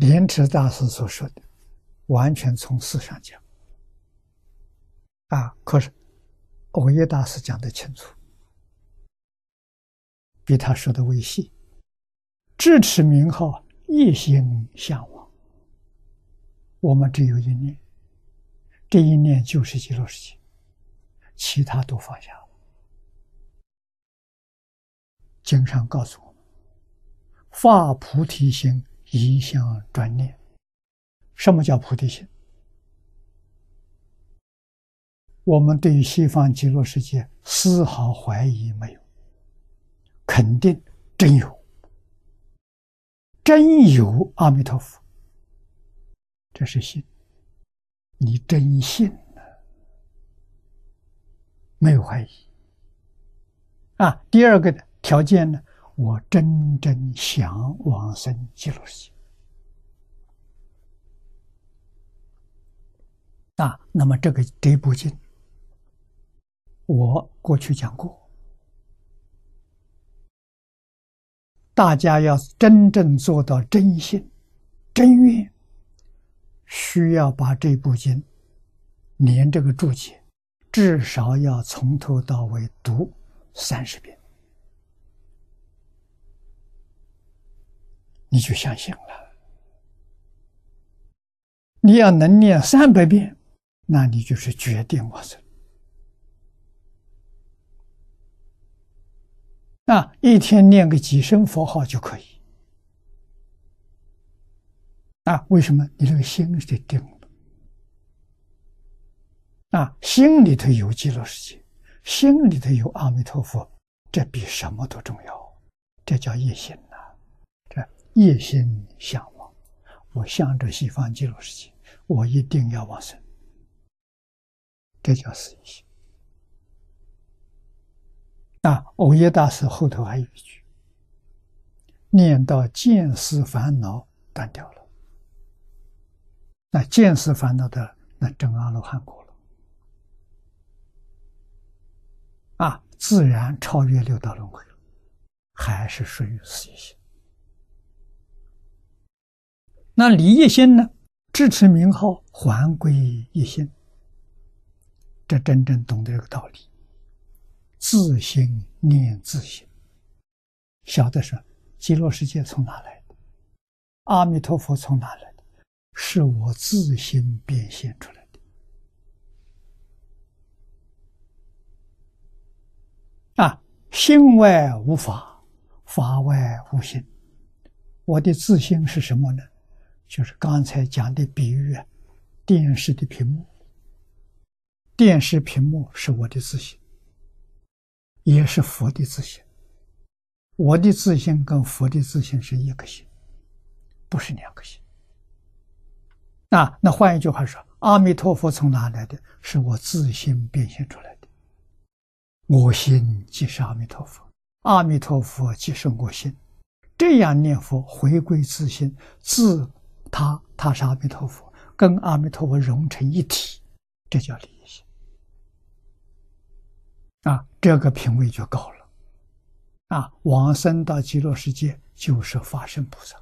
莲池大师所说的，完全从事上讲，啊，可是欧耶大师讲的清楚，比他说的微细。智持名号，一心向往。我们只有一念，这一念就是极乐世界，其他都放下了。经上告诉我们：发菩提心，一向专念。什么叫菩提心？我们对于西方极乐世界丝毫怀疑没有，肯定真有。真有阿弥陀佛，这是信。你真信了，没有怀疑。啊，第二个条件呢，我真正想往生极乐世界。啊，那么这个这部经，我过去讲过。大家要真正做到真心、真愿，需要把这部经连这个注解，至少要从头到尾读三十遍，你就相信了。你要能念三百遍，那你就是决定我生。那，一天念个几声佛号就可以。啊，为什么？你这个心是定了。啊，心里头有极乐世界，心里头有阿弥陀佛，这比什么都重要。这叫一心一，心向往。我向着西方极乐世界，我一定要往生。这叫死心。啊，欧耶大师后头还有一句：“念到见思烦恼断掉了，那见思烦恼的那真阿罗汉果了，啊，自然超越六道轮回了，还是属于死心。那离一心呢？支持名号，还归一心，这真正懂得这个道理。”自心念自心，晓得说极乐世界从哪来的？阿弥陀佛从哪来的？是我自心变现出来的。啊，心外无法，法外无心。我的自心是什么呢？就是刚才讲的比喻啊，电视的屏幕。电视屏幕是我的自信。也是佛的自信，我的自信跟佛的自信是一颗心，不是两颗心。那，那换一句话说，阿弥陀佛从哪来的？是我自信变现出来的。我心即是阿弥陀佛，阿弥陀佛即是我心。这样念佛，回归自信，自他他是阿弥陀佛，跟阿弥陀佛融成一体，这叫理。啊，这个品位就高了，啊，往生到极乐世界就是法身菩萨。